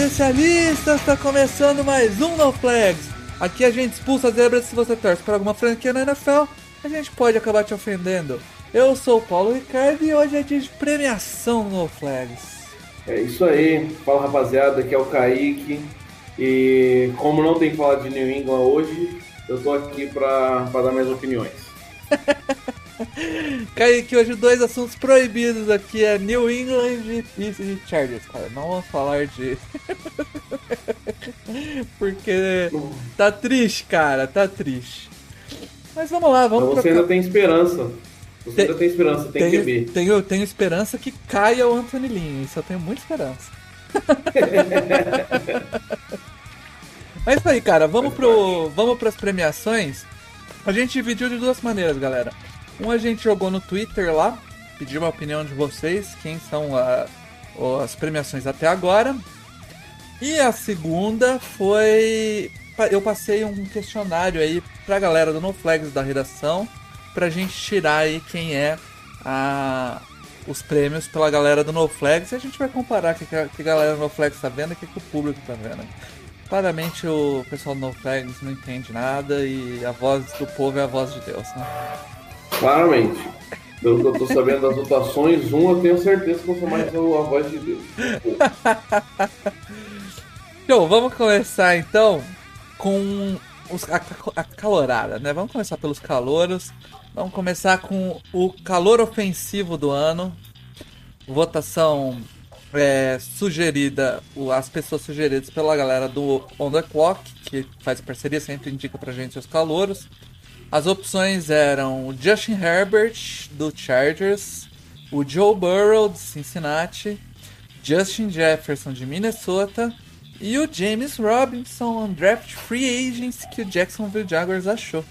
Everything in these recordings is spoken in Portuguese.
Especialistas! Tá começando mais um No Flags. Aqui a gente expulsa zebras se você torce para alguma franquia na NFL, a gente pode acabar te ofendendo. Eu sou o Paulo Ricardo e hoje é dia de premiação no Flags. É isso aí. Fala rapaziada, aqui é o Kaique. E como não tem que falar de New England hoje, eu tô aqui pra dar minhas opiniões. Kaique, hoje dois assuntos proibidos aqui é New England e Chargers, cara. Não vamos falar de. Porque tá triste, cara, tá triste. Mas vamos lá, vamos Mas você trocar- ainda tem esperança. Você Tem- ainda tem esperança, tem tenho, QB. tenho, tenho esperança que caia o Anthony Lynn, isso eu tenho muita esperança. Mas isso aí, cara, vamos pro, vamos pras premiações. A gente dividiu de duas maneiras, galera. Um a gente jogou no Twitter lá, pediu a opinião de vocês, quem são a- as premiações até agora. E a segunda foi. Eu passei um questionário aí pra galera do No Flags da redação pra gente tirar aí quem é a, os prêmios pela galera do No Flags e a gente vai comparar o que, que a galera do No Flags tá vendo e o que, que o público tá vendo. Claramente o pessoal do No Flags não entende nada e a voz do povo é a voz de Deus, né? Claramente. Pelo que eu tô sabendo das votações, um eu tenho certeza que sou mais a voz de Deus. Então, vamos começar então com os, a, a calorada, né? Vamos começar pelos calouros. Vamos começar com o calor ofensivo do ano. Votação é, sugerida, as pessoas sugeridas pela galera do On The Clock, que faz parceria, sempre indica pra gente os calouros. As opções eram o Justin Herbert, do Chargers, o Joe Burrow, de Cincinnati, Justin Jefferson, de Minnesota, e o James Robinson, um draft free agent que o Jacksonville Jaguars achou.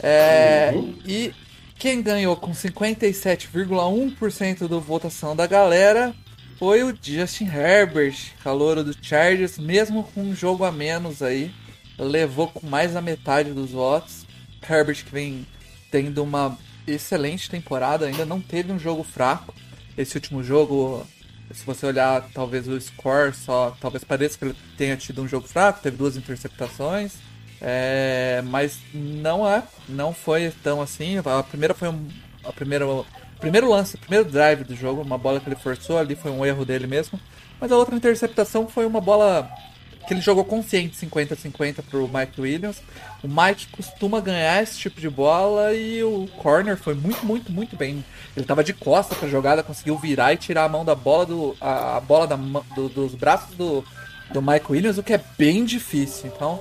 É, E quem ganhou com 57,1% da votação da galera foi o Justin Herbert, calouro do Chargers, mesmo com um jogo a menos aí, levou com mais da metade dos votos. Herbert que vem tendo uma excelente temporada, ainda não teve um jogo fraco. Esse último jogo, se você olhar talvez o score só, talvez pareça que ele tenha tido um jogo fraco, teve duas interceptações. É, mas não é, não foi tão assim. A primeira foi um, a primeira, o primeiro lance, o primeiro drive do jogo, uma bola que ele forçou ali foi um erro dele mesmo. Mas a outra interceptação foi uma bola que ele jogou consciente 50-50 pro Mike Williams. O Mike costuma ganhar esse tipo de bola e o corner foi muito, muito, muito bem. Ele tava de costa pra jogada, conseguiu virar e tirar a mão da bola do a, a bola da, do- dos braços do, do Mike Williams, o que é bem difícil. Então,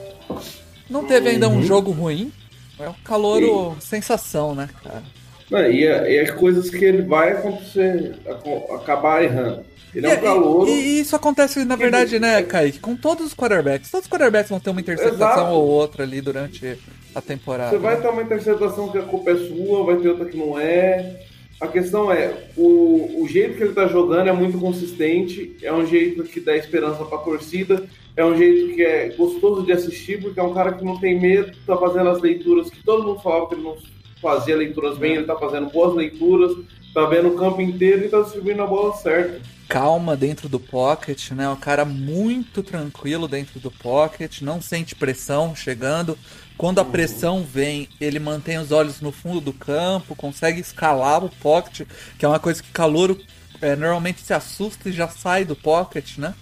não teve ainda um jogo ruim. É um calouro sensação, né, cara? Não, e, é, e as coisas que ele vai acontecer, aco- acabar errando. Ele é E- um calouro. E, e isso acontece, na verdade, né, Kaique? Com todos os quarterbacks. Todos os quarterbacks vão ter uma interceptação Exato. ou outra ali durante a temporada. Você vai né? ter uma interceptação que a culpa é sua, vai ter outra que não é. A questão é, o, o jeito que ele tá jogando é muito consistente, é um jeito que dá esperança pra torcida, é um jeito que é gostoso de assistir, porque é um cara que não tem medo, tá fazendo as leituras que todo mundo falava que ele não fazia leituras bem, ele tá fazendo boas leituras, tá vendo o campo inteiro e tá distribuindo a bola certa. calma dentro do pocket, né? Um cara muito tranquilo dentro do pocket, não sente pressão chegando. Quando a pressão vem, ele mantém os olhos no fundo do campo, consegue escalar o pocket, que é uma coisa que calouro é, normalmente se assusta e já sai do pocket, né?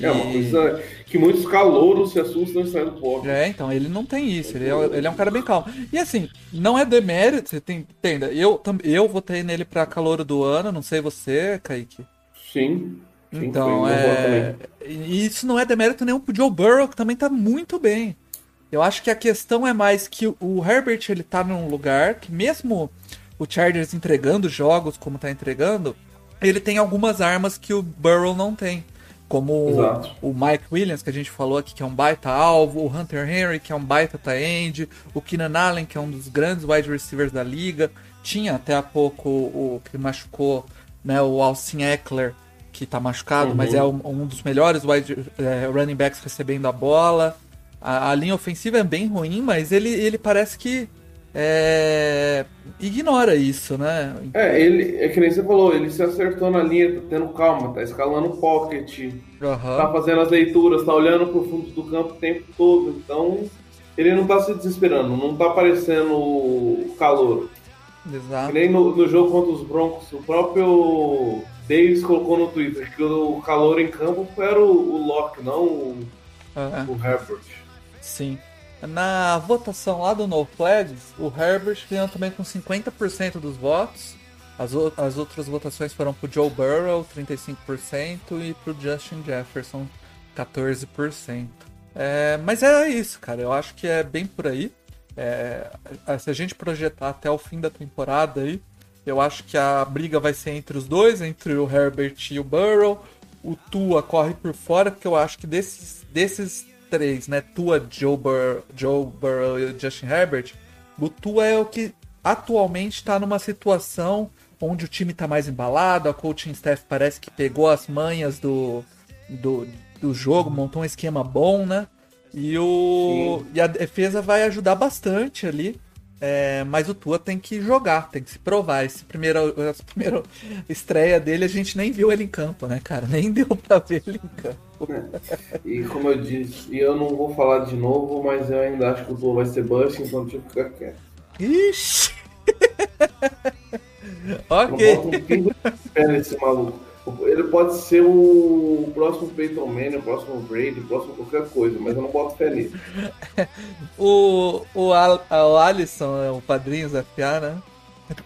É uma coisa que muitos calouros se assustam e saem do pocket. É, então, ele não tem isso, ele é, ele é um cara bem calmo. E assim, não é demérito, você tem, entenda, eu, eu votei nele pra calouro do ano, não sei você, Kaique. Sim. sim, Então, é. E isso não é demérito nenhum pro Joe Burrow, que também tá muito bem. Eu acho que a questão é mais que o Herbert ele tá num lugar que, mesmo o Chargers entregando jogos como tá entregando, ele tem algumas armas que o Burrow não tem. Como Exato. o Mike Williams, que a gente falou aqui, que é um baita alvo, o Hunter Henry, que é um baita tie-end, o Keenan Allen, que é um dos grandes wide receivers da liga. Tinha até há pouco o que machucou, né, o Alcin Eckler, que tá machucado, Uhum. mas é um, um dos melhores wide, é, running backs recebendo a bola. A, a linha ofensiva é bem ruim, mas ele, ele parece que é, ignora isso, né? É, ele, é que nem você falou, ele se acertou na linha, tá tendo calma, tá escalando o pocket, Aham. tá fazendo as leituras, tá olhando pro fundo do campo o tempo todo, então ele não tá se desesperando, não tá parecendo o calor. Que Exato. nem no, no jogo contra os Broncos, o próprio Davis colocou no Twitter que o calor em campo era o, o Locke, não o, É, o Herbert. sim. Na votação lá do No Flags, o Herbert ganhou também com 50% dos votos. As, as outras votações foram pro Joe Burrow, 35%, e pro Justin Jefferson, 14%. É, mas é isso, cara. Eu acho que é bem por aí. É, se a gente projetar até o fim da temporada aí, eu acho que a briga vai ser entre os dois, entre o Herbert e o Burrow. O Tua corre por fora, porque eu acho que desses, desses três, né? Tua, Joe, Bur Joe Burrow e Justin Herbert, o Tua é o que atualmente está numa situação onde o time está mais embalado, a coaching staff parece que pegou as manhas do, do, do jogo, montou um esquema bom, né? E, o, e a defesa vai ajudar bastante ali. É, mas o Tua tem que jogar, tem que se provar. Esse primeiro, essa primeira estreia dele, a gente nem viu ele em campo, né, cara? Nem deu pra ver ele em campo. E como eu disse, e eu não vou falar de novo, mas eu ainda acho que o Tua vai ser bust, então deixa eu ficar quieto. Ixi! Ok. um pingo de fé nesse maluco. Ele pode ser o próximo Peyton Manning, o próximo Brady, o próximo qualquer coisa, mas eu não boto fé nele. O, o, Al, o Alisson, é o padrinho Zafiar, né?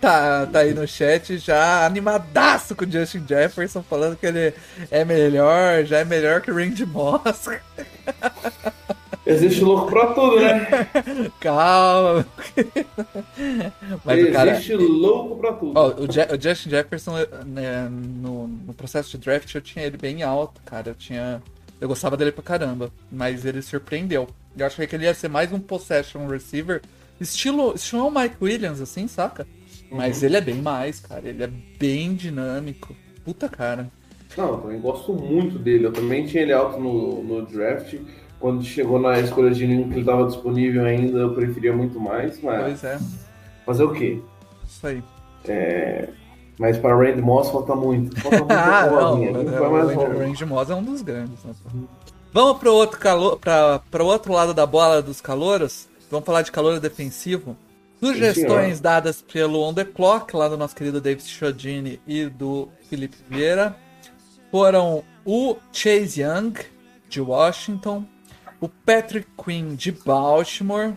Tá, tá aí no chat já animadaço com o Justin Jefferson, falando que ele é melhor, já é melhor que o Randy Moss. Existe louco pra tudo, né? Calma. Mas o cara. Existe louco pra tudo. Ó, o, Je- o Justin Jefferson, né, no, no processo de draft, eu tinha ele bem alto, cara. Eu tinha. Eu gostava dele pra caramba, mas ele surpreendeu. Eu achei que ele ia ser mais um possession receiver, estilo, estilo Mike Williams, assim, saca? Mas ele é bem mais, cara. Ele é bem dinâmico. Puta cara. Não, eu também gosto muito dele. Eu também tinha ele alto no, no draft. Quando chegou na escolha de nenhum que ele estava disponível ainda, eu preferia muito mais, mas Pois é, fazer o quê? isso aí. Mas para Randy Moss falta muito. Falta muito Ah, não. Não O mais Randy, Moss é um dos grandes. Né? Vamos pro outro calor, pra, pro outro lado da bola dos calouros. Vamos falar de calor defensivo. Sugestões senhor. dadas pelo On The Clock, lá do nosso querido David Chiodini e do Felipe Vieira, foram o Chase Young, de Washington, o Patrick Quinn, de Baltimore,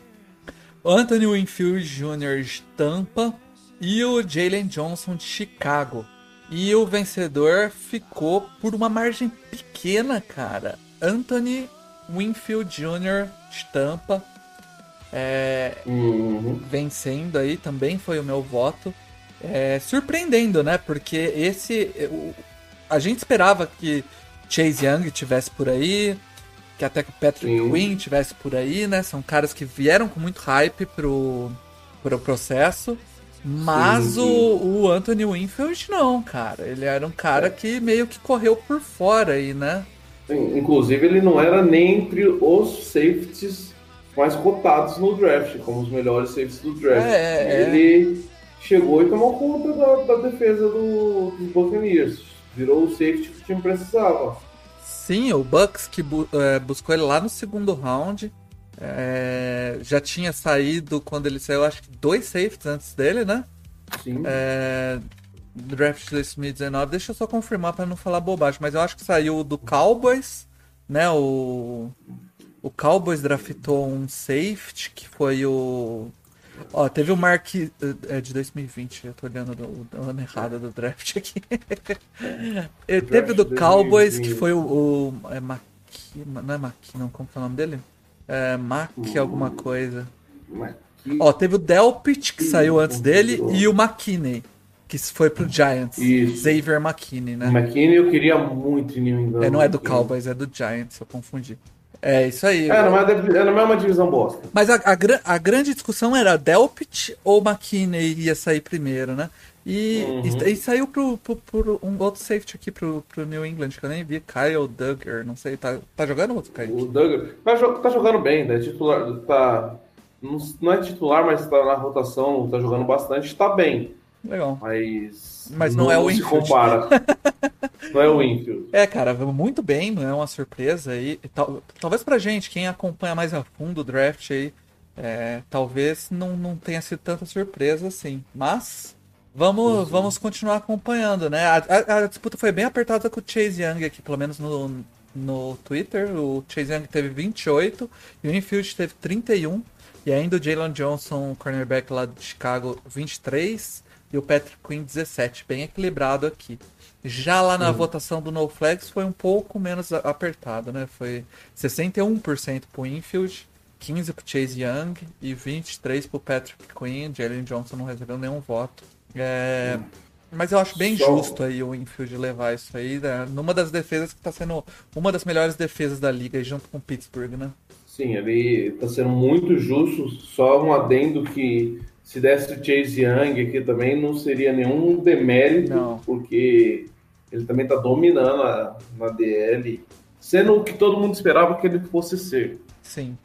Anthony Winfield Jr. de Tampa e o Jalen Johnson de Chicago. E o vencedor ficou por uma margem pequena, cara. Anthony Winfield Jr. de Tampa. É, Uhum. vencendo aí também foi o meu voto. É, surpreendendo, né? Porque esse. o- a gente esperava que Chase Young tivesse por aí, que até que o Patrick Sim. Quinn tivesse por aí, né? São caras que vieram com muito hype pro, pro processo. Mas Sim. O, o Anthony Winfield não, cara. Ele era um cara que meio que correu por fora aí, né? Sim, Inclusive, ele não era nem entre os safeties mais cotados no draft, como os melhores safeties do draft. É, é. ele chegou e tomou conta da, da defesa do, dos Buccaneers. Virou o safety que o time precisava. Sim, o Bucks que bu- é, buscou ele lá no segundo round. É, já tinha saído quando ele saiu, acho que dois safeties antes dele, né? Sim. É, draft de 2019. Deixa eu só confirmar para não falar bobagem, mas eu acho que saiu do Cowboys, né? O, o Cowboys draftou um safety que foi o. Ó, teve o Mark. É de 2020, eu tô olhando do, do ano errado do draft aqui. E teve do de Cowboys 2020. que foi o. o é Maqui, não é Maqui, não, como que é o nome dele? É Mac alguma coisa. Que- Ó, teve o Delpit, que saiu antes dele, e o McKinney, que foi pro Giants. Isso. Xavier McKinney, né? McKinney eu queria muito em New England. É, não é do McKinney. Cowboys, é do Giants, eu confundi. É isso aí. É, não é, é na mesma divisão bosta. Mas a, a, a grande discussão era Delpit ou McKinney ia sair primeiro, né? E, Uhum. e, e saiu pro, pro, pro um outro safety aqui pro, pro New England, que eu nem vi, Kyle Duggar, não sei, tá, tá jogando outro Kyle? O Douglas tá, tá jogando bem, né? Titular, tá, não, não é titular, mas tá na rotação, tá jogando bastante, tá bem. Legal. Mas. Mas não é o Winfield. compara. não é o Winfield. É, cara, muito bem, não é uma surpresa aí. E tal- talvez pra gente, quem acompanha mais a fundo o draft aí, é, talvez não, não tenha sido tanta surpresa assim. Mas vamos, vamos continuar acompanhando, né? A, a- a disputa foi bem apertada com o Chase Young aqui, pelo menos no, no Twitter. O Chase Young teve 28 e o Infield teve 31. E ainda o Jalen Johnson, cornerback lá de Chicago, 23. E o Patrick Quinn, 17. Bem equilibrado aqui. Já lá na votação do No Flags foi um pouco menos apertado, né? Foi 61% pro Infield, 15% pro Chase Young e 23% pro Patrick Quinn. Jalen Johnson não recebeu nenhum voto. É, Mas eu acho bem Só- justo aí o Infield levar isso aí, né? numa das defesas que tá sendo uma das melhores defesas da liga, junto com o Pittsburgh, né? Sim, ele tá sendo muito justo. Só um adendo que se desse o Chase Young aqui também não seria nenhum demérito, Não. porque ele também tá dominando a, na DL, sendo o que todo mundo esperava que ele fosse ser. Sim.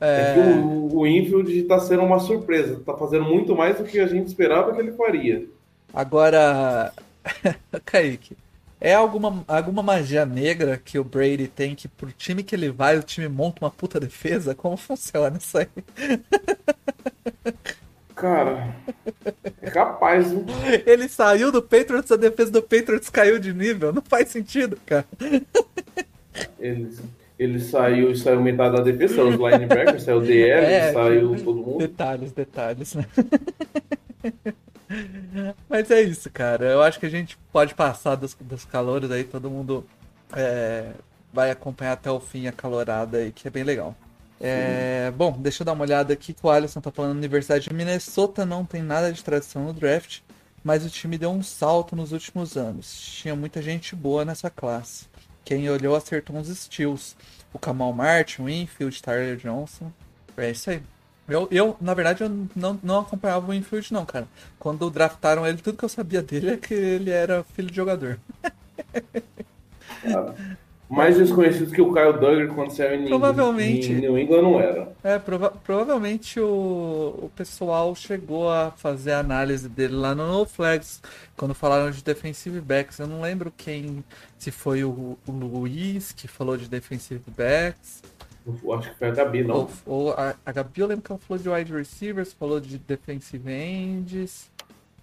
É, que o, o Infield tá sendo uma surpresa, tá fazendo muito mais do que a gente esperava que ele faria. Agora, Kaique, é alguma, alguma magia negra que o Brady tem que pro time que ele vai, o time monta uma puta defesa? Como funciona isso aí? Cara, é capaz, viu? Ele saiu do Patriots, a defesa do Patriots caiu de nível. Não faz sentido, cara. Ele, ele saiu, saiu metade da defesa, saiu os linebackers, saiu o DL, É, saiu todo mundo. Detalhes, detalhes, né? Mas é isso, cara. Eu acho que a gente pode passar dos, dos calores aí, todo mundo é, vai acompanhar até o fim a calorada aí, que é bem legal. É, bom, deixa eu dar uma olhada aqui que o Alisson tá falando. Universidade de Minnesota não tem nada de tradição no draft, mas o time deu um salto nos últimos anos. Tinha muita gente boa nessa classe. Quem olhou acertou uns steals. O Kamal Martin, o Infield, Tyler Johnson. É isso aí. Eu, eu, na verdade, eu não, não acompanhava o Infield, não, cara. Quando draftaram ele, tudo que eu sabia dele é que ele era filho de jogador. Cara. Mais desconhecido que o Kyle Duggar quando saiu em, Provavelmente. em New England não era. É, prova- provavelmente o, o pessoal chegou a fazer a análise dele lá no No Flags, quando falaram de defensive backs. Eu não lembro quem, se foi o, o Luiz que falou de defensive backs, Eu acho que foi a Gabi, não. ou, ou a, a Gabi, eu lembro que ela falou de wide receivers, falou de defensive ends.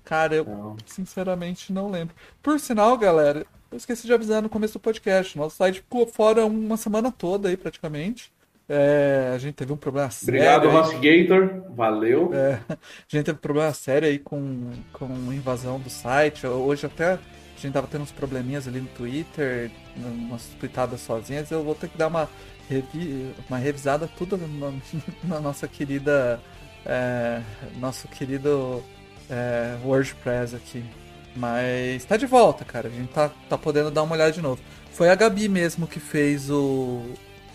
Cara, eu Não. sinceramente não lembro. Por sinal, galera, eu esqueci de avisar no começo do podcast. Nosso site ficou fora uma semana toda aí, praticamente. É, a gente teve um problema sério. Obrigado. HostGator. Valeu. É, a gente teve problema sério aí com, com invasão do site. Hoje até a gente tava tendo uns probleminhas ali no Twitter, umas tweetadas sozinhas. Eu vou ter que dar uma, revi- uma revisada tudo na, na nossa querida. é, nosso querido é, WordPress aqui. Mas tá de volta, cara. A gente tá, tá podendo dar uma olhada de novo. Foi a Gabi mesmo que fez o.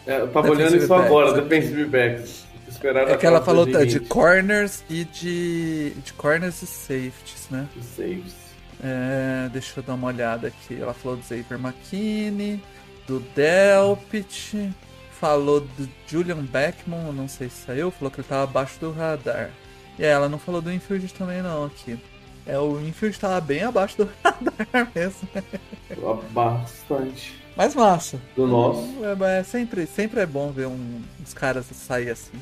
É, eu tava Defensive olhando isso backs agora, aqui. defensive backs. É que ela falou de seguinte. corners e de. de corners e safeties, né? Saves. É, deixa eu dar uma olhada aqui. Ela falou do Xavier McKinney, do Delpit, falou do Julian Beckman, não sei se saiu, falou que ele tava abaixo do radar. E ela não falou do infield também não aqui. É, o infield tava bem abaixo do radar mesmo. Bastante. Mas massa. Do nosso. É, é sempre, sempre é bom ver um, uns caras sair assim.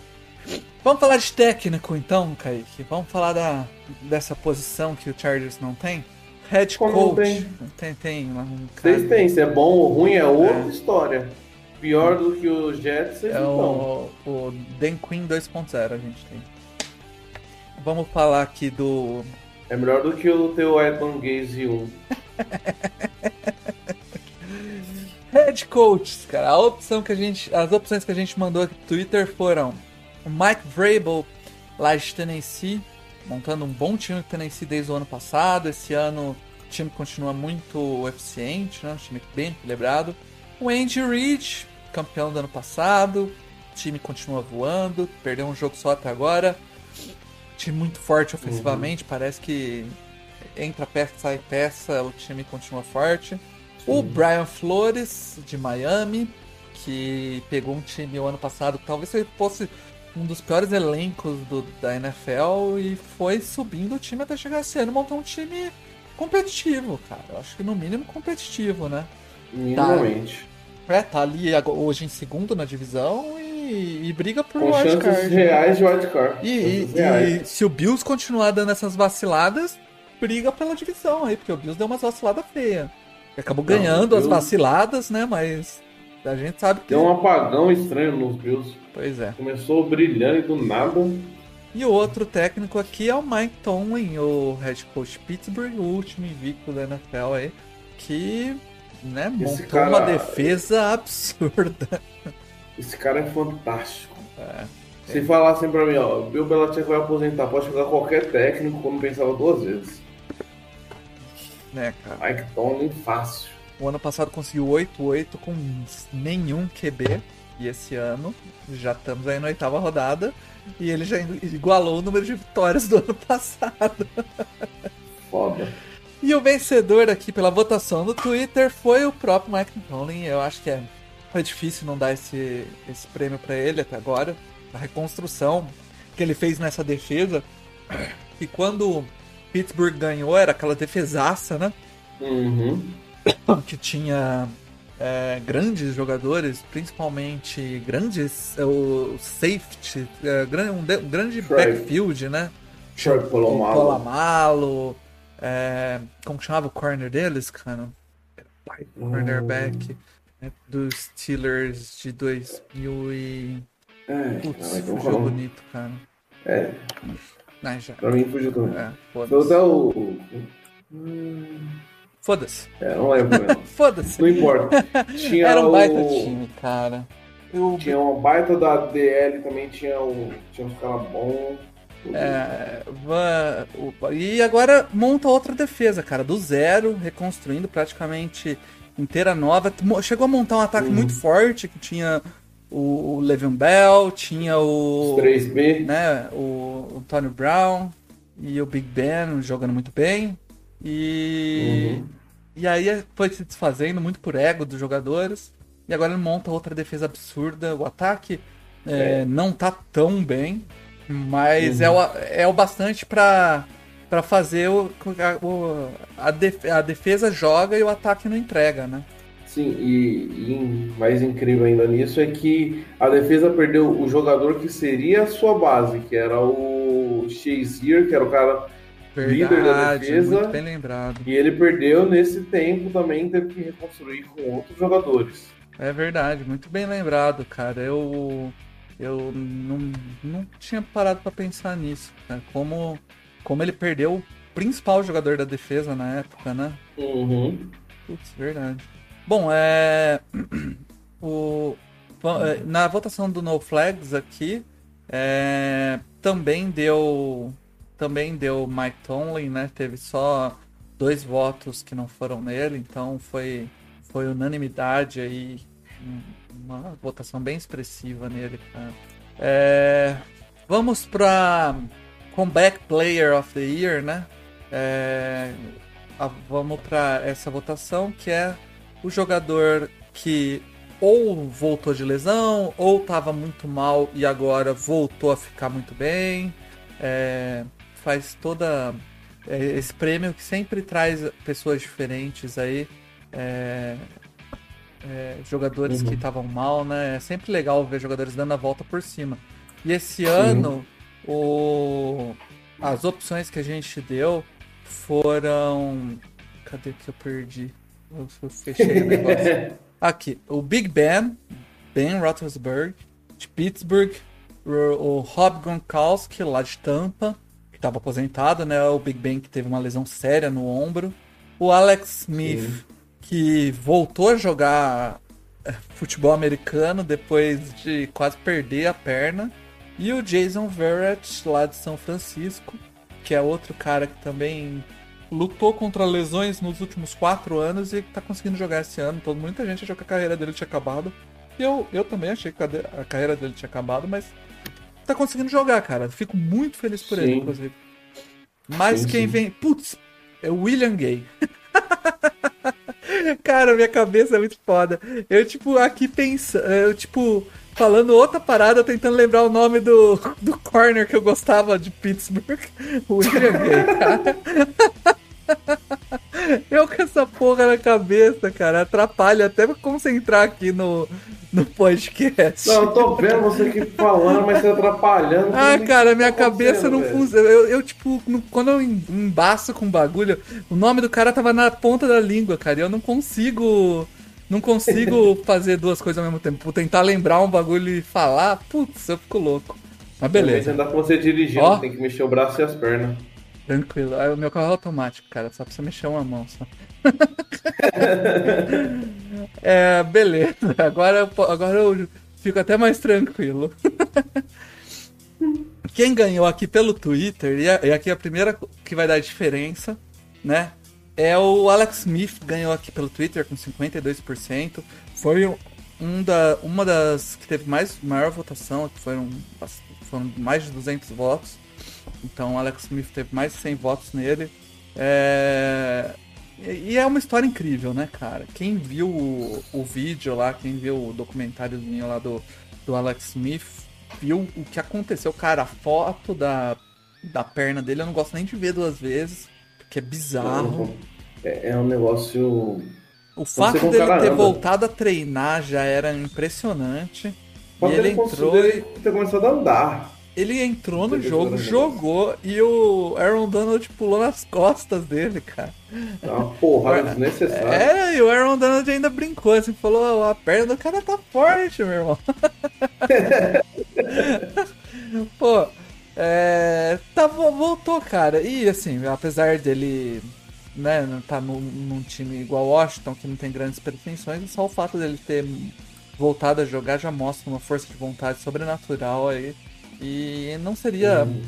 Vamos falar de técnico então, Kaique. Vamos falar da, dessa posição que o Chargers não tem? Head Como não coach. tem? Tem, tem um cara. Vocês têm, se é bom ou ruim é outra história. Pior do que os Jets, vocês É não o, o Dan Quinn 2.0 a gente tem. Vamos falar aqui do. É melhor do que o teu Edmund Gaze 1. Head coaches, cara. A opção que a gente, as opções que a gente mandou aqui no Twitter foram o Mike Vrabel, lá de Tennessee, montando um bom time do Tennessee desde o ano passado. Esse ano o time continua muito eficiente, né? Um time bem equilibrado. O Andy Reid, campeão do ano passado. O time continua voando. Perdeu um jogo só até agora. Time muito forte ofensivamente. Uhum. Parece que entra peça, sai peça. O time continua forte. Sim. O Brian Flores, de Miami, que pegou um time o ano passado. Talvez ele fosse um dos piores elencos do, da NFL e foi subindo o time até chegar esse ano montar um time competitivo, cara. Eu acho que no mínimo competitivo, né? Minimamente. Tá, é, tá ali hoje em segundo na divisão e, e briga por Com chances reais de wildcard. E, e, e, se o Bills continuar dando essas vaciladas, briga pela divisão aí, porque o Bills deu umas vaciladas feias. Acabou Não, ganhando Bills... as vaciladas, né? Mas a gente sabe que. Deu um apagão estranho nos Bills. Pois é. Começou brilhando e do nada. E o outro técnico aqui é o Mike Tomlin, o head coach Pittsburgh, o último invicto da NFL aí, que né, montou cara... uma defesa absurda. Esse cara é fantástico. É, Se é. falassem pra mim, ó, Bill Belichick vai aposentar, pode jogar qualquer técnico, como pensava duas vezes. Né, cara? Mike Tomlin fácil. O ano passado conseguiu 8-8 com nenhum QB. E esse ano já estamos aí na oitava rodada e ele já igualou o número de vitórias do ano passado. Foda. E o vencedor aqui pela votação do Twitter foi o próprio Mike Tomlin. Eu acho que é, foi difícil não dar esse, esse prêmio para ele até agora. A reconstrução que ele fez nessa defesa. E quando Pittsburgh ganhou, era aquela defesaça, né? Uhum. Que tinha é, grandes jogadores, principalmente grandes, é, o safety, é, um, grande backfield, né? Polamalu. Polamalu é, como que chamava o corner deles, cara? Cornerback né, dos Steelers de 2000 e... É, Putz, não, fugiu não. bonito, cara. É. Já. Pra mim fugiu também. É, Foi até o... Hum... Foda-se. É, não lembro Foda-se. Não importa. Tinha Era um baita o... time, cara. Eu... Tinha uma baita da DL também, tinha, o... tinha uns caras bons. É, e agora monta outra defesa, cara, do zero, reconstruindo praticamente inteira nova. Chegou a montar um ataque uhum. muito forte que tinha o, o Le'Veon Bell, tinha o Os 3B, né, o, o Tony Brown e o Big Ben jogando muito bem. E. Uhum. E aí foi se desfazendo muito por ego dos jogadores. E agora ele monta outra defesa absurda. O ataque é, é. não tá tão bem, mas uhum. é, o, é o bastante para para fazer o, a, a, defesa joga e o ataque não entrega, né? Sim, e, e, mais incrível ainda nisso é que a defesa perdeu o jogador que seria a sua base, que era o Shazier, que era o cara Verdade, líder da defesa. Muito bem lembrado. E ele perdeu nesse tempo também, teve que reconstruir com outros jogadores. É verdade, muito bem lembrado, cara. Eu eu não, não tinha parado para pensar nisso, cara. Como, como ele perdeu o principal jogador da defesa na época, né? Uhum. Putz, verdade. Bom, é. O, é, na votação do No Flags aqui, é, também deu também deu Mike Tomlin, né? Teve só dois votos que não foram nele, então foi, foi unanimidade aí, uma votação bem expressiva nele, cara. É, vamos para Comeback Player of the Year, né? É, a, vamos para essa votação que é o jogador que ou voltou de lesão ou estava muito mal e agora voltou a ficar muito bem. É, faz toda é, esse prêmio que sempre traz pessoas diferentes aí. É, é, jogadores uhum. que estavam mal, né? É sempre legal ver jogadores dando a volta por cima. E esse Sim. ano, o... as opções que a gente deu foram. Cadê que eu perdi? Eu fechei o negócio. Aqui, o Big Ben, Ben Roethlisberger, de Pittsburgh, o Rob Gronkowski, lá de Tampa, estava aposentado, né? O Big Ben que teve uma lesão séria no ombro. O Alex Smith, Sim. que voltou a jogar é, futebol americano depois de quase perder a perna. E o Jason Verrett, lá de São Francisco, que é outro cara que também lutou contra lesões nos últimos quatro anos e tá conseguindo jogar esse ano. Todo, muita gente achou que a carreira dele tinha acabado. Eu, eu também achei que a carreira dele tinha acabado, mas tá conseguindo jogar, cara. Fico muito feliz por sim. ele, inclusive. Mas sim, quem sim. vem. Putz, é o William Gay. cara, minha cabeça é muito foda. Eu, tipo, aqui pensando. Eu, tipo, falando outra parada, tentando lembrar o nome do, do corner que eu gostava de Pittsburgh. O William Gay, cara. Eu com essa porra na cabeça, cara, atrapalha até pra concentrar aqui no, no podcast. Não, eu tô vendo você aqui falando, mas você atrapalhando. Ah, cara, minha cabeça não funciona. Eu, eu, tipo, quando eu embaço com bagulho, o nome do cara tava na ponta da língua, cara, e eu não consigo. Não consigo fazer duas coisas ao mesmo tempo. Vou tentar lembrar um bagulho e falar, putz, eu fico louco. Mas beleza. Ainda com você dirigindo, Ó, tem que mexer o braço e as pernas. Tranquilo. Ah, o meu carro é automático, cara. Só precisa mexer uma mão só. é, beleza. Agora, agora eu fico até mais tranquilo. Quem ganhou aqui pelo Twitter, e aqui é a primeira que vai dar diferença, né? É o Alex Smith ganhou aqui pelo Twitter com 52%. Foi um da, uma das que teve mais maior votação, que foram, foram mais de 200 votos. Então Alex Smith teve mais de 100 votos nele. É... E é uma história incrível, né, cara? Quem viu o, o vídeo lá, quem viu o documentáriozinho lá do, do Alex Smith, viu o que aconteceu. Cara, a foto da, da perna dele eu não gosto nem de ver duas vezes, porque é bizarro. É, é um negócio. O fato dele ter anda. voltado a treinar já era impressionante. e ele entrou. Ele ter começado a andar. Ele entrou no jogo, jogou e o Aaron Donald pulou nas costas dele, cara. É uma porrada desnecessária. É, e o Aaron Donald ainda brincou assim, falou: a perna do cara tá forte, meu irmão. Pô, é, tá, voltou, cara. E assim, apesar dele né, tá no, num time igual Washington, que não tem grandes pretensões, só o fato dele ter voltado a jogar já mostra uma força de vontade sobrenatural aí e não seria. Uhum.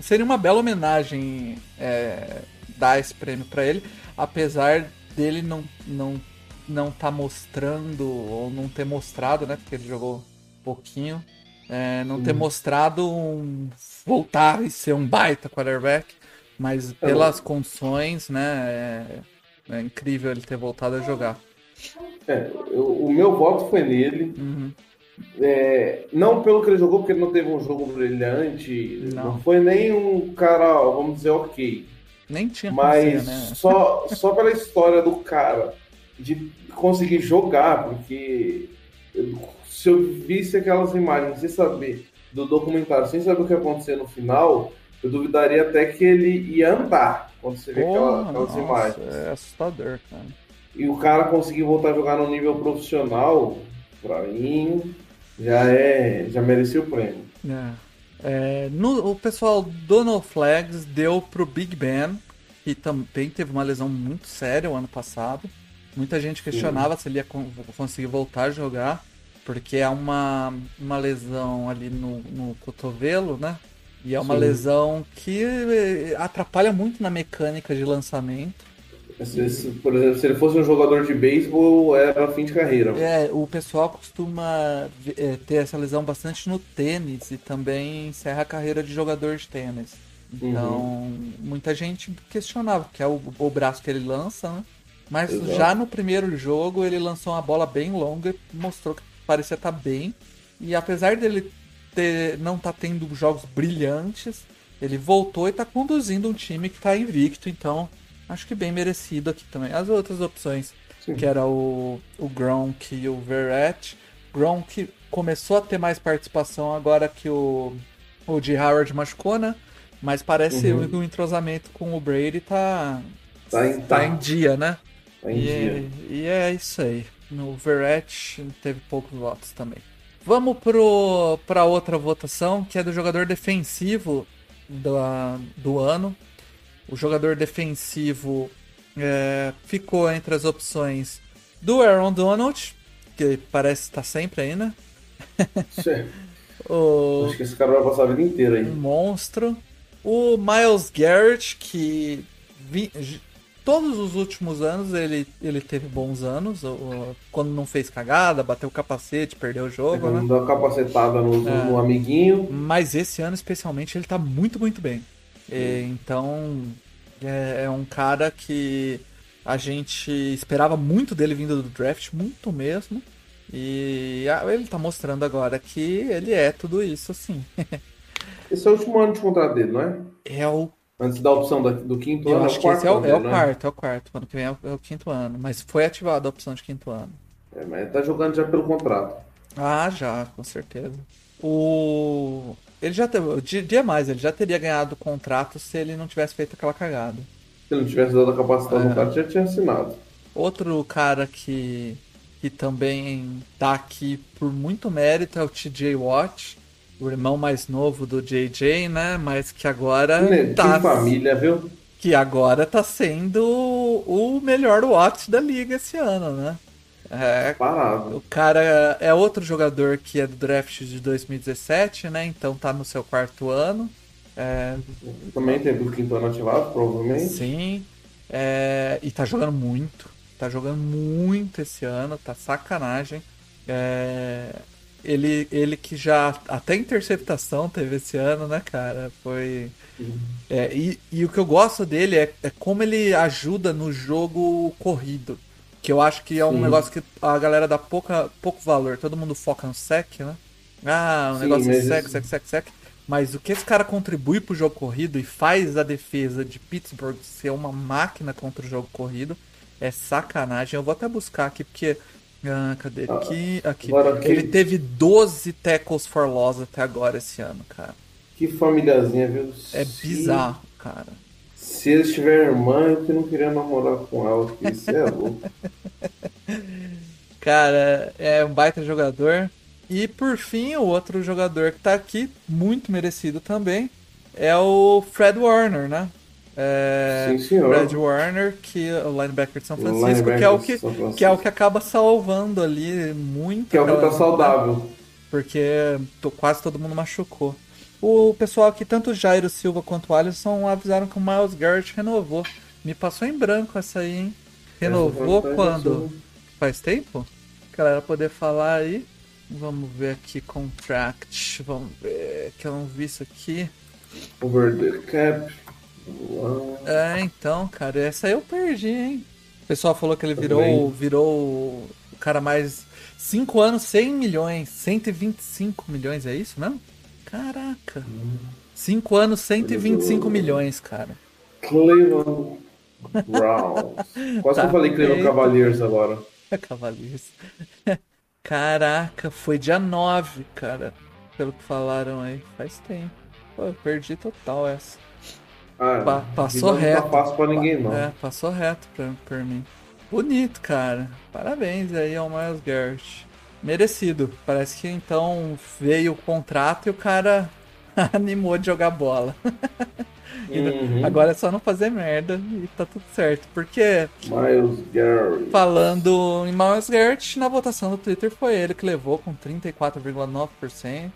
Seria uma bela homenagem é, dar esse prêmio para ele, apesar dele não não não tá mostrando ou não ter mostrado, né? Porque ele jogou pouquinho, é, não ter mostrado um voltar e ser um baita quarterback, mas é pelas condições, né? É, é, incrível ele ter voltado a jogar. É, o meu voto foi nele. Uhum. É, não pelo que ele jogou, porque ele não teve um jogo brilhante. Não, não foi nem um cara, vamos dizer, ok. Nem tinha Mas né? só, só pela história do cara, de conseguir jogar, porque se eu visse aquelas imagens sem saber do documentário, sem saber o que ia acontecer no final, eu duvidaria até que ele ia andar quando você vê aquela, aquelas nossa, imagens. É assustador, cara. E o cara conseguir voltar a jogar no nível profissional, pra mim, já é. já merecia o prêmio. É. É, no, o pessoal do No Flags deu pro Big Ben, que também teve uma lesão muito séria o ano passado. Muita gente questionava Sim. se ele ia conseguir voltar a jogar, porque é uma, uma lesão ali no, no cotovelo, né? E é uma Sim. lesão que eh, atrapalha muito na mecânica de lançamento. Se, por exemplo, se ele fosse um jogador de beisebol, era fim de carreira. É, o pessoal costuma é, ter essa lesão bastante no tênis e também encerra a carreira de jogador de tênis. Então, uhum. muita gente questionava, que é o, o, braço que ele lança, né? Mas Exato. já no primeiro jogo ele lançou uma bola bem longa e mostrou que parecia estar bem. E apesar dele ter, não estar tá tendo jogos brilhantes, ele voltou e está conduzindo um time que está invicto, então acho que bem merecido aqui também. As outras opções, Sim. que era o, o Gronk e o Verrett. Gronk começou a ter mais participação agora que o, o de Howard machucou, né? Mas parece uhum. que o entrosamento com o Brady tá, tá, em, tá, tá. em dia, né? Tá em e, dia. É, e é isso aí. No Verrett teve poucos votos também. Vamos para outra votação, que é do jogador defensivo do, do ano. O jogador defensivo é, ficou entre as opções do Aaron Donald, que parece estar sempre aí, né? o... Acho que esse cara vai passar a vida inteira aí. Um monstro. O Miles Garrett, que vi, todos os últimos anos ele, ele teve bons anos. Quando não fez cagada, bateu o capacete, perdeu o jogo. Né? Deu capacetada no, é. no, amiguinho. Mas esse ano, especialmente, ele tá muito, muito bem. E, então, é, é, um cara que a gente esperava muito dele vindo do draft, muito mesmo. E ele tá mostrando agora que ele é tudo isso, assim. Esse é o último ano de contrato dele, não é? É o. Antes da opção do quinto Eu ano. Eu acho que esse é o, é o né? quarto, é o quarto. Ano que vem é o, é o, quinto ano. Mas foi ativada a opção de quinto ano. É, mas ele tá jogando já pelo contrato. Ah, já, com certeza. O. Ele já teve. Dia mais, ele já teria ganhado o contrato se ele não tivesse feito aquela cagada. Se ele não tivesse dado a capacidade é. no cara, já tinha assinado. Outro cara que, que também tá aqui por muito mérito é o TJ Watt o irmão mais novo do JJ, né? Mas que agora que tá. família, viu? Que agora tá sendo o melhor watch da liga esse ano, né? É, Parado. O cara é outro jogador que é do draft de 2017, né? Então tá no seu quarto ano. É... Também teve o quinto ano ativado, provavelmente. Sim. É... E tá jogando muito. Tá jogando muito esse ano, tá sacanagem. É ele, ele que já até interceptação teve esse ano, né, cara? Foi. É, e, e o que eu gosto dele é, é como ele ajuda no jogo corrido. Que eu acho que é um Sim. negócio que a galera dá pouca, pouco valor. Todo mundo foca no sec, né? Ah, um Sim, negócio de sec, sec, sec, sec. Mas o que esse cara contribui pro jogo corrido e faz a defesa de Pittsburgh ser uma máquina contra o jogo corrido é sacanagem. Eu vou até buscar aqui, porque ah, cadê? Ah, aqui, aqui. Ele teve 12 tackles for loss até agora esse ano, cara. Que famíliazinha, viu? É se... bizarro, cara. Se eles tiverem irmã, eu que não queria namorar com ela, porque isso é louco. cara, é um baita jogador. E por fim, o outro jogador que tá aqui, muito merecido também, é o Fred Warner, né? É, Sim. Brad Warner, que é o linebacker de São Francisco, que é, o que, que é o que acaba salvando ali muito. Que é o que tá saudável. Porque quase todo mundo machucou. O pessoal aqui, tanto Jairo Silva quanto o Alisson, avisaram que o Miles Garrett renovou. Me passou em branco essa aí, hein? Renovou quando? Faz tempo? Galera, poder falar aí. Vamos ver aqui, contract. Vamos ver, que eu não vi isso aqui. Over the cap. É, então, cara, essa aí eu perdi, hein? O pessoal falou que ele virou, virou o cara mais. 5 anos, 100 milhões, 125 milhões, é isso mesmo? Caraca. 5 anos, 125 milhões, cara. Cleveland Browns. Quase tá que eu falei Cleveland Cavaliers agora. Cavaliers. Caraca, foi dia 9, cara. Pelo que falaram aí. Faz tempo. Pô, eu perdi total essa. Ah, pa passou reto. Não fácil pra ninguém, não. É, passou reto pra, pra mim. Bonito, cara. Parabéns aí ao Miles Garrett. Merecido. Parece que então veio o contrato e o cara animou de jogar bola. uhum. Agora é só não fazer merda e tá tudo certo. Porque. Miles Garrett. Falando em Miles Garrett, na votação do Twitter foi ele que levou com 34,9%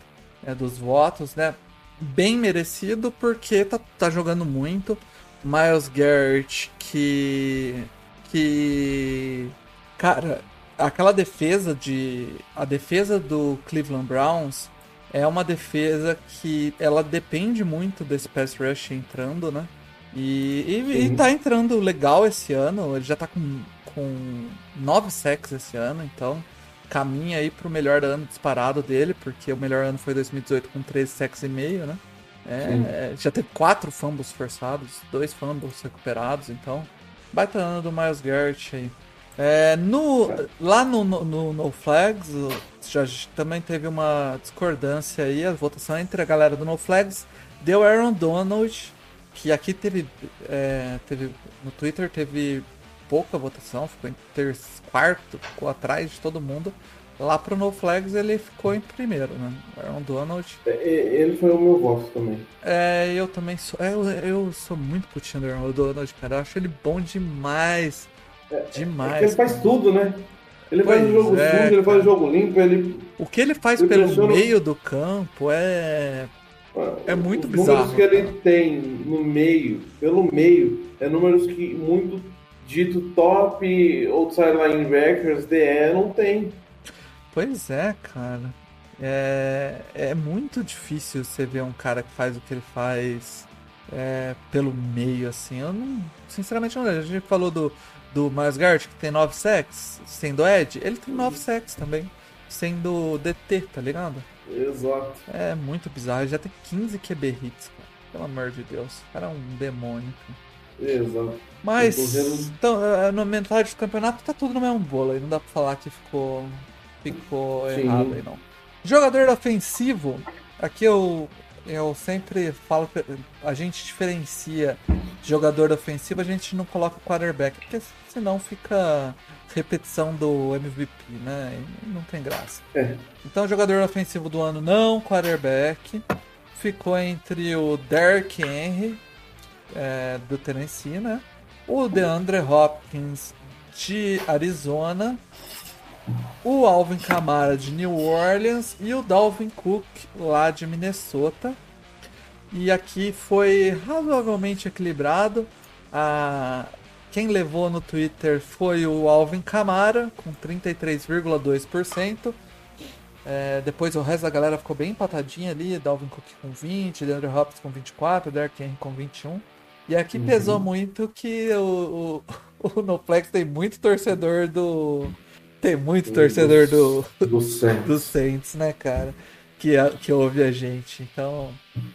é, dos votos, né? Bem merecido porque tá, tá jogando muito. Miles Garrett que que cara, aquela defesa de a defesa do Cleveland Browns é uma defesa que ela depende muito desse pass rush entrando, né? E, e, e tá entrando legal esse ano. Ele já tá com, com nove sacks esse ano, então caminha aí pro melhor ano disparado dele, porque o melhor ano foi 2018 com 13 sacks e meio, né? É, já teve quatro fumbles forçados, dois fumbles recuperados, então baita ano do Miles Garrett aí. É, no, lá no, no, no Flags, já também teve uma discordância aí, a votação entre a galera do No Flags deu Aaron Donald, que aqui teve, é, teve no Twitter teve pouca votação, ficou em terceiro, quarto, ficou atrás de todo mundo. Lá pro No Flags ele ficou em primeiro, né? Aaron Donald. É, ele foi o meu voto também. É, eu também sou. É, eu, eu sou muito putinho do Aaron Donald, cara. Eu acho ele bom demais. É, demais. É ele faz tudo, né? Ele pois faz o jogo é, sujo, ele faz o jogo limpo, ele. O que ele faz ele pelo meio do campo é. É muito Os bizarro. números que ele tem no meio, pelo meio, é números que muito dito top outside linebackers, DE, não tem. Pois é, cara. É, é muito difícil você ver um cara que faz o que ele faz é, pelo meio, assim. Eu não. Sinceramente, não. A gente falou do, do Miles Garrett, que tem 9 sacks, sendo Ed. Ele tem 9 sacks também, sendo DT, tá ligado? Exato. É muito bizarro. Ele já tem 15 QB hits, cara. Pelo amor de Deus. O cara é um demônio. cara. Exato. Mas, então, eh, no metade do campeonato tá tudo no mesmo bolo aí. Não dá pra falar que ficou, ficou Sim. errado aí, não. Jogador ofensivo, aqui eu, eu sempre falo a gente diferencia jogador ofensivo, a gente não coloca quarterback, porque senão fica repetição do MVP, né? E não tem graça. É. Então, jogador ofensivo do ano não quarterback. Ficou entre o Derrick Henry, é, do Tennessee, né? O DeAndre Hopkins, de Arizona. O Alvin Kamara, de New Orleans. E o Dalvin Cook, lá de Minnesota. E aqui foi razoavelmente equilibrado. A... Quem levou no Twitter foi o Alvin Kamara, com 33,2%. É, depois o resto da galera ficou bem empatadinha ali, Dalvin Cook com 20, DeAndre Hopkins com 24, Derrick Henry com 21. E aqui pesou muito que o, o, o Noplex tem muito torcedor do... Tem muito torcedor do, Do Saints. do Saints, né, cara? Que, a- que ouve a gente. Então,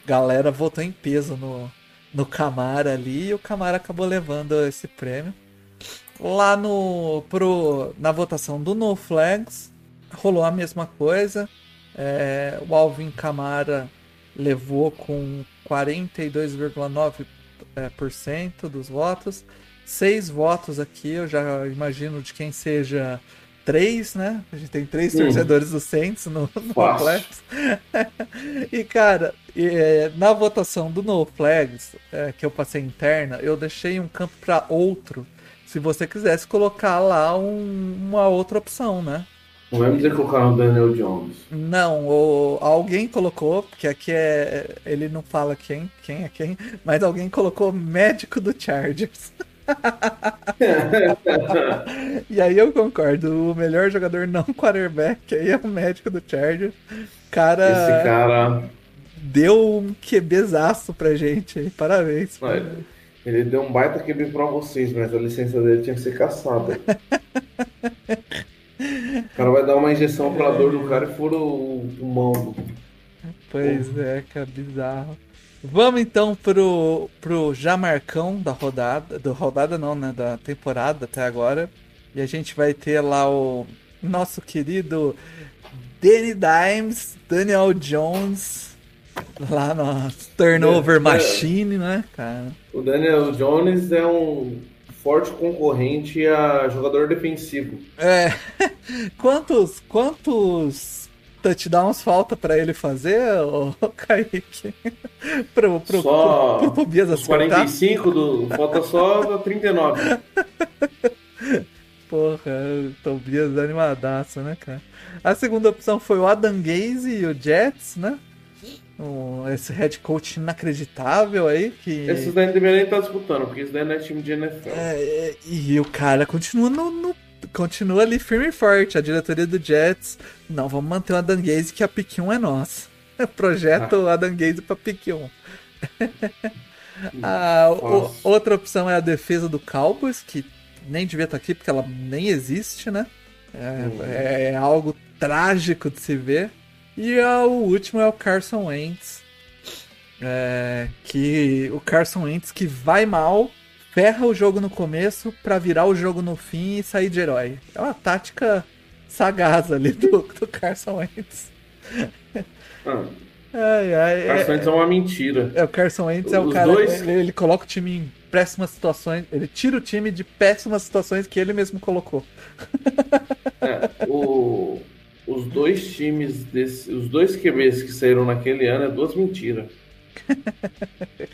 galera votou em peso no, no Camara ali e o Camara acabou levando esse prêmio. Lá no pro, na votação do No Flags, rolou a mesma coisa. É, o Alvin Camara levou com 42,9% é, por cento dos votos. Seis votos aqui, eu já imagino de quem seja três, né? A gente tem três Hum. torcedores do Saints no, no. Flags. e, cara, é, na votação do No Flags, é, que eu passei interna, eu deixei um campo para outro. Se você quisesse colocar lá um- uma outra opção, né? Não dizer que colocaram o Daniel Jones. Não, o- alguém colocou, porque aqui é. Ele não fala quem, quem é quem, mas alguém colocou médico do Chargers. e aí eu concordo, o melhor jogador não quarterback aí é o médico do Chargers. Cara, Esse cara. deu um QBzaço pra gente aí, parabéns. Olha, Ele deu um baita QB pra vocês, mas a licença dele tinha que ser caçada. O cara vai dar uma injeção pra dor do cara e fura o pulmão. Pois é, cara, bizarro. Vamos então pro, pro Jamarcão da rodada. Do rodada não, né? Da temporada até agora. E a gente vai ter lá o nosso querido Danny Dimes, Daniel Jones, lá no Turnover É, é. Machine, né, cara? O Daniel Jones é um forte concorrente a jogador defensivo. É. Quantos, quantos touchdowns falta pra ele fazer, ô Kaique? pro, pro, Só pro, pro Tobias acertar? 45 do. Falta só 39. Porra, o Tobias animadaço, né, cara? A segunda opção foi o Adam Gaze e o Jets, né? Esse head coach inacreditável aí, que... Esses daí não deveriam nem estar disputando, porque isso daí não é time de NFL. É, é, e o cara continua no, no- continua ali firme e forte. A diretoria do Jets, não, vamos manter o Adam Gaze que a pick 1 é nossa. Projeto Adam Gaze pra pick 1. Ah, o- outra opção é a defesa do Cowboys, que nem devia estar aqui porque ela nem existe, né? É, é algo trágico de se ver. E a- o último é o Carson Wentz. É, que o Carson Wentz que vai mal, ferra o jogo no começo pra virar o jogo no fim e sair de herói. É uma tática sagaz ali do, do Carson Wentz. Ah, Ai, ai, é- Carson Wentz é uma mentira. é, o Carson Wentz é o Os cara. dois- Ele, ele coloca o time em péssimas situações. Ele tira o time de péssimas situações que ele mesmo colocou. É, o- os dois times, desse, os dois QBs que saíram naquele ano é duas mentiras.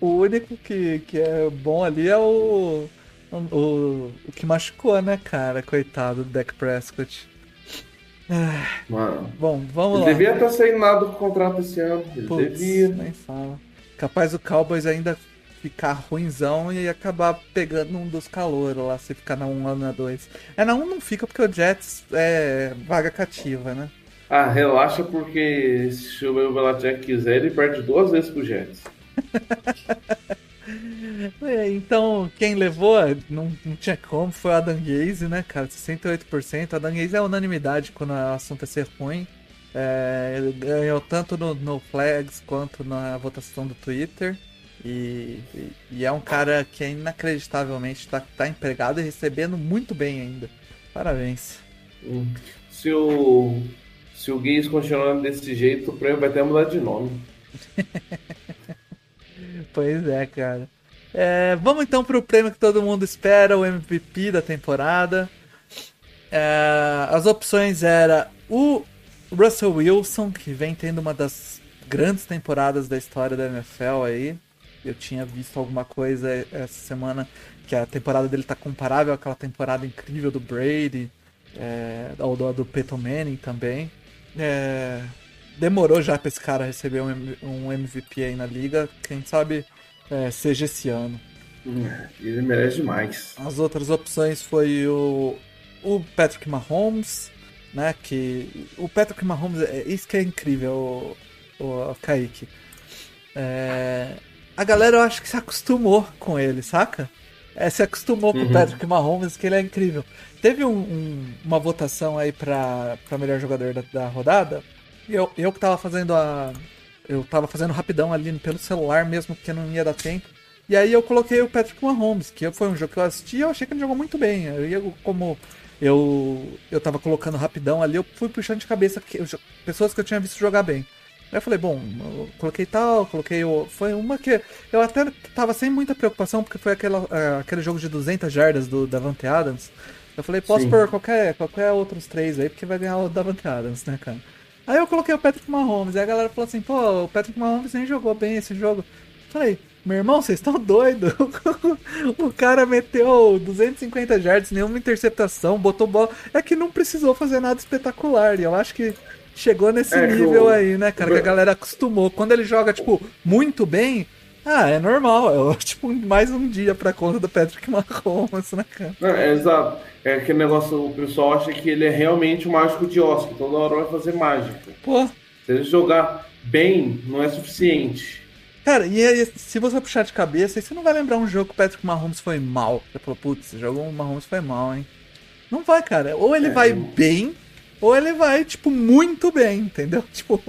O único que, que é bom ali é o, o. o que machucou, né, cara? Coitado do Dak Prescott. Mano. Bom, vamos Ele lá. devia estar saindo nada do contrato esse ano. Ele Putz, devia. nem fala. Capaz o Cowboys ainda ficar ruimzão e acabar pegando um dos calouros lá, se ficar na 1 ou na 2. É, na 1 não fica porque o Jets é vaga cativa, né? Ah, relaxa, porque se o Belichick quiser, ele perde duas vezes pro Jets. É, então, quem levou, não, não tinha como, foi o Adam Gaze, né, cara? 68%. Adam Gaze é unanimidade quando o assunto é ser ruim. É, ele ganhou tanto no, no Flags quanto na votação do Twitter. E, e- e é um cara que inacreditavelmente tá, tá empregado e recebendo muito bem ainda. Parabéns. Hum. Se o. Se o Gays continuar desse jeito, o prêmio vai até mudar de nome. Pois é, cara. É, vamos então pro prêmio que todo mundo espera, o MVP da temporada. É, as opções era o Russell Wilson, que vem tendo uma das grandes temporadas da história da NFL aí. Eu tinha visto alguma coisa essa semana que a temporada dele tá comparável àquela temporada incrível do Brady, é, ou do, do Peyton Manning também. É, demorou já pra esse cara receber um, um MVP aí na liga. Quem sabe é, seja esse ano. Hum, Ele merece demais. As outras opções foi o, o Patrick Mahomes, né? Que o Patrick Mahomes, é isso que é incrível, o, o Kaique. É, a galera eu acho que se acostumou com ele, saca? É, se acostumou com o Uhum. Patrick Mahomes, que ele é incrível. Teve um- um- uma votação aí pra, pra melhor jogador da, da rodada. E eu, eu que tava fazendo a. Eu tava fazendo rapidão ali pelo celular mesmo, porque não ia dar tempo. E aí eu coloquei o Patrick Mahomes, que foi um jogo que eu assisti e eu achei que ele jogou muito bem. Eu ia, como eu, eu tava colocando rapidão ali, eu fui puxando de cabeça que, eu pessoas que eu tinha visto jogar bem. Aí eu falei, bom, eu coloquei tal, coloquei o. Foi uma que. Eu até tava sem muita preocupação, porque foi aquela, eh, aquele jogo de 200 jardas do Davante Adams. Eu falei, posso Sim. pôr qualquer, qualquer outros três aí, porque vai ganhar o Davante Adams, né, cara? Aí eu coloquei o Patrick Mahomes, e a galera falou assim, pô, o Patrick Mahomes nem jogou bem esse jogo. Eu Falei, meu irmão, vocês estão doidos. o cara meteu 250 jardas, nenhuma interceptação, botou bola. É que não precisou fazer nada espetacular. E eu acho que chegou nesse É nível o- aí, né, cara? Que a galera acostumou. Quando ele joga, tipo, muito bem, ah, é normal. É tipo mais um dia pra conta do Patrick Mahomes, né, cara? Não, é exato. É aquele negócio, o pessoal acha que ele é realmente um mágico de Oscar, toda hora vai fazer mágica. Pô, Se ele jogar bem, não é suficiente. Cara, e aí, se você puxar de cabeça, aí você não vai lembrar um jogo que o Patrick Mahomes foi mal. Você falou, putz, esse jogo o Mahomes foi mal, hein? Não vai, cara. Ou ele É, vai bem, ou ele vai, tipo, muito bem, entendeu? Tipo.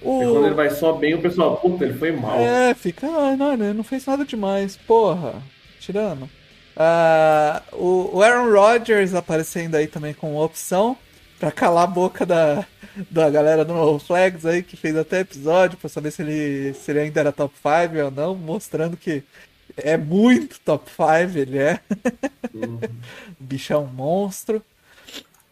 E quando ele O... vai só bem, o pessoal, puta, ele foi mal. É, fica. Ah, não, ele não fez nada demais. Porra. Tirando. Ah, o, o Aaron Rodgers aparecendo aí também com uma opção pra calar a boca da, da galera do No Flags aí, que fez até episódio pra saber se ele, se ele ainda era top 5 ou não, mostrando que é muito top 5, ele é. Uhum. o bicho é um monstro.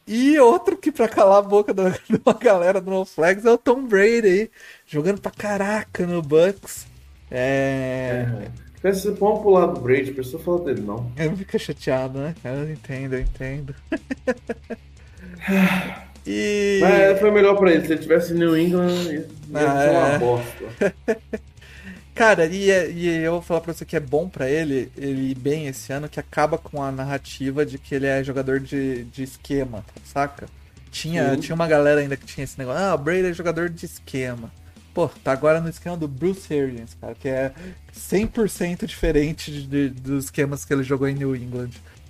E outro que pra calar a boca da, da galera do No Flags é o Tom Brady aí, jogando pra caraca no Bucks. É. É. Se vamos pro lado do Brady, a pessoa fala dele, não. Eu não fico chateado, né? Eu entendo, eu entendo. e. Mas foi melhor pra ele. Se ele tivesse New England, ia Ah, ser uma é. bosta. Cara, e, é- e eu vou falar pra você que é bom pra ele, ele ir bem esse ano, que acaba com a narrativa de que ele é jogador de, de esquema, saca? Tinha, Sim. tinha uma galera ainda que tinha esse negócio, ah, o Brady é jogador de esquema. Pô, tá agora no esquema do Bruce Arians, cara, que é 100% diferente de- de- dos esquemas que ele jogou em New England.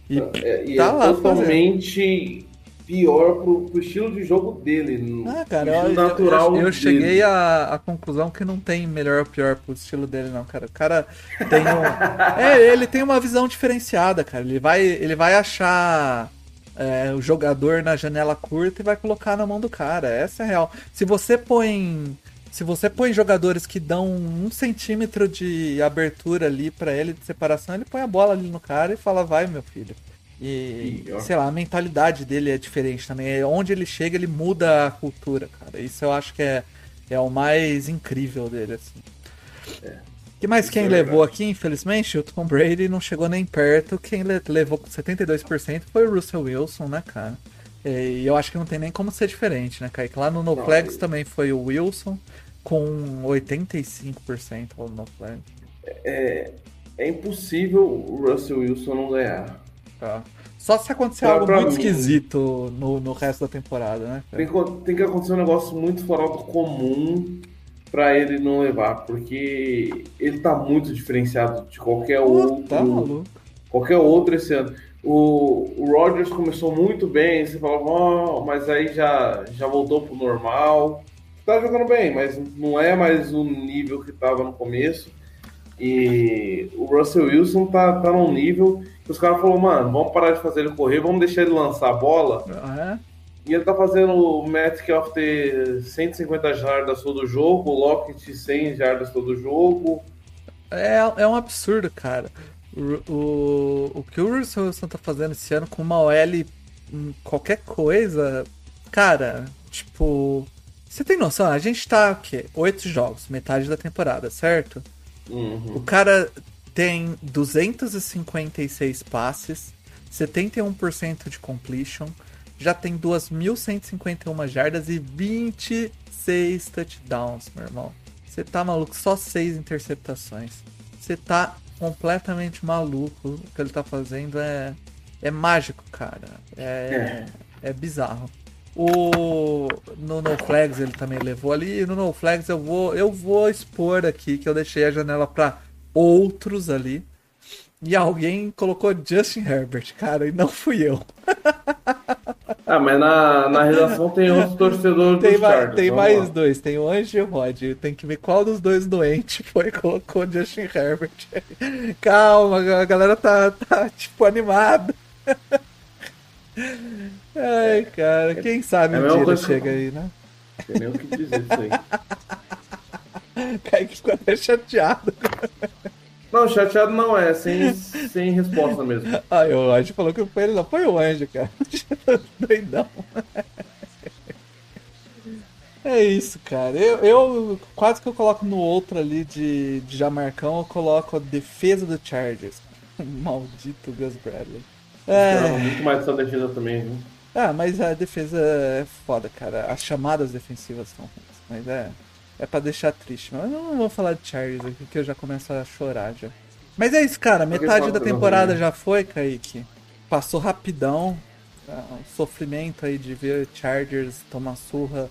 E É, e tá é lá totalmente pior pro, pro estilo de jogo dele. Ah, cara, eu, eu- natural eu, eu dele. cheguei à, à conclusão que não tem melhor ou pior pro estilo dele, não, cara. O cara tem um. é, ele tem uma visão diferenciada, cara. Ele vai, ele vai achar é, o jogador na janela curta e vai colocar na mão do cara. Essa é a real. Se você põe. Se você põe jogadores que dão um centímetro de abertura ali pra ele, de separação, ele põe a bola ali no cara e fala, vai, meu filho. E, Pior. sei lá, a mentalidade dele é diferente também. É Onde ele chega, ele muda a cultura, cara. Isso eu acho que é, é o mais incrível dele, assim. que mais quem é levou aqui, infelizmente? O Tom Brady não chegou nem perto. Quem le- levou com 72% foi o Russell Wilson, né, cara? E eu acho que não tem nem como ser diferente, né, Kaique? Lá no NoFlags Não, também foi o Wilson com 85% no NoFlags. É, é impossível o Russell Wilson não ganhar. Tá. Só se acontecer algo muito mim- esquisito no, no resto da temporada, né? Tem, que- tem que acontecer um negócio muito fora do comum pra ele não levar, porque ele tá muito diferenciado de qualquer outro. Tá maluco. qualquer outro esse ano. O, o Rodgers começou muito bem, você falava, "Oh", mas aí já, já voltou pro normal. Tá jogando bem, mas não é mais o nível que tava no começo. E o Russell Wilson tá, tá num nível os caras falaram, mano, vamos parar de fazer ele correr, vamos deixar ele lançar a bola. Ah, E ele tá fazendo o Metcalf ter 150 jardas todo jogo, o Lockett 100 jardas todo jogo. É, é um absurdo, cara. O, o, o que o Russell Wilson tá fazendo esse ano com uma OL em qualquer coisa, cara, tipo. Você tem noção? A gente tá, o quê? Oito jogos, metade da temporada, certo? Uhum. O cara tem 256 passes, 71% de completion, já tem 2.151 jardas e 26 touchdowns, meu irmão. Você tá maluco? Só 6 interceptações. Você tá completamente maluco. O que ele tá fazendo é, é mágico, cara. É, é bizarro. O no No Flags ele também levou ali. E no No Flags eu vou eu vou expor aqui que eu deixei a janela para outros ali. E alguém colocou Justin Herbert, cara, e não fui eu. Ah, mas na, na redação tem outros torcedores Tem, dos mais, Chargers. tem mais lá. dois, tem o Anjo e o Rod. Tem que ver qual dos dois doentes foi e colocou Justin Herbert. Calma, a galera tá, tá tipo animada. Ai, cara, quem sabe é um dia chega aí, né? Não tem nem o que dizer isso aí. Kaique ficou até chateado. Não, chateado não é, sem, sem resposta mesmo. Ai, o Anjo falou que foi ele, não foi o Anjo, cara. Doidão. É isso, cara. Eu, eu quase que eu coloco no outro ali de, de Jamarcão, eu coloco a defesa do Chargers. Maldito Gus Bradley. É, muito mais dessa defesa também, viu? ah, mas a defesa é foda, cara. As chamadas defensivas são ruins, mas é, é pra deixar triste. Mas eu não vou falar de Chargers aqui, que eu já começo a chorar já. Mas é isso, cara. Metade da temporada né? já foi, Kaique. Passou rapidão. O sofrimento aí de ver Chargers tomar surra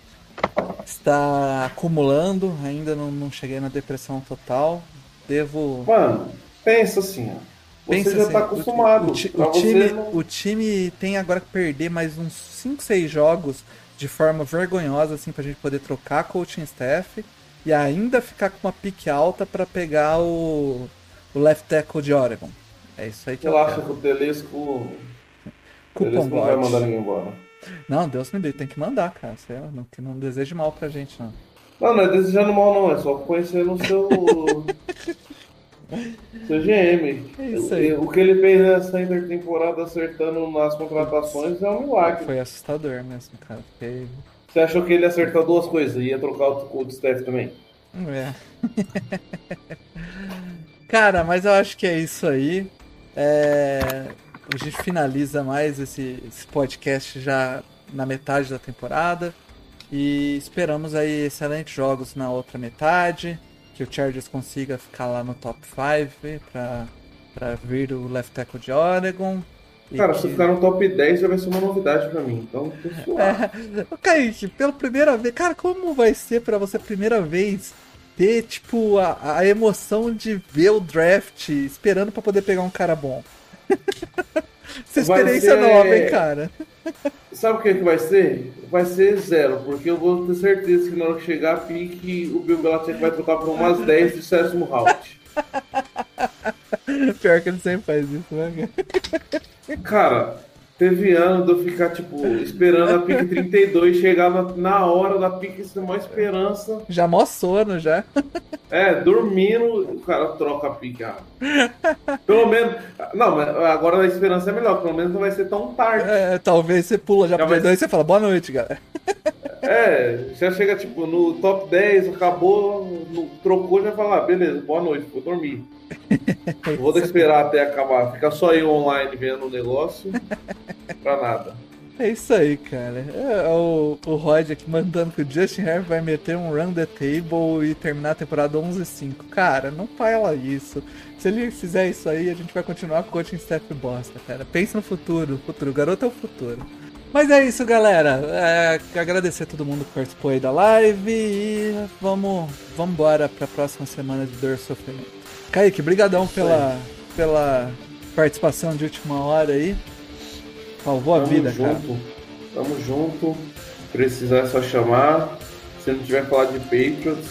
está acumulando. Ainda não, não cheguei na depressão total. Devo. Mano, pensa assim, ó. Você Pensa já assim, tá o- acostumado. O, o você time, não- o time tem agora que perder mais uns 5, 6 jogos de forma vergonhosa, assim, pra gente poder trocar coaching staff e ainda ficar com uma pique alta pra pegar o, o left tackle de Oregon. É isso aí que eu Relaxa quero. que o Telesco, Cupom Telesco não vai mandar ninguém embora. Não, Deus me livre, tem que mandar, cara. Você não, que não deseje mal pra gente, não. Não, não é desejando mal não, é só conhecendo o seu... seu GM. É isso aí. O, o que ele fez nessa intertemporada acertando nas contratações é um milagre. Foi assustador mesmo, cara. Fiquei... Você achou que ele ia acertar duas coisas? Ia trocar o coach staff também? É. Cara, mas eu acho que é isso aí. É, A gente finaliza mais esse, esse podcast já na metade da temporada. E esperamos aí excelentes jogos na outra metade. Que o Chargers consiga ficar lá no top 5 pra, pra vir o left tackle de Oregon. Cara, que- se ficar no top 10 já vai ser uma novidade pra mim. Então, tô suave. Ô, Kaique, pela primeira vez, cara, como vai ser pra você a primeira vez ter, tipo, a, a emoção de ver o draft esperando pra poder pegar um cara bom? Essa experiência ser- nova, hein, cara? Sabe o que, que vai ser? Vai ser zero, porque eu vou ter certeza que na hora que chegar a pique, o Bill Belichick vai trocar por umas 10 de sétimo round. Pior que ele sempre faz isso, né? cara? Teve ano de eu ficar, tipo, esperando a pique 32, chegava na hora da pique sem uma esperança. Já mó sono, já. É, dormindo, o cara troca a pique. ah. Pelo menos. Não, mas agora a esperança é melhor, pelo menos não vai ser tão tarde. É, talvez você pula já Já pro vai- D2 e você fala, boa noite, galera. É, já chega, tipo, no top 10, acabou, no- trocou, já fala, ah, beleza, boa noite, vou dormir. Vou esperar até acabar, ficar só eu online vendo o negócio, pra nada. É isso aí, cara. É, o, o Rod aqui mandando que o Justin Herbert vai meter um run the table e terminar a temporada 11-5. Cara, não fala isso. Se ele fizer isso aí, a gente vai continuar com o coaching staff bosta, cara. Pense no futuro, futuro. O garoto é o futuro. Mas é isso, galera. É, agradecer a todo mundo que participou aí da live e vamos, vamos embora pra próxima semana de dor sofrimento. Kaique, brigadão pela, pela participação de última hora aí. Salvou a Tamo vida, junto. cara. Tamo junto. Precisar é só chamar. Se não tiver falar de Patriots,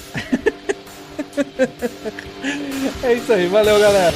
É isso aí, valeu, galera.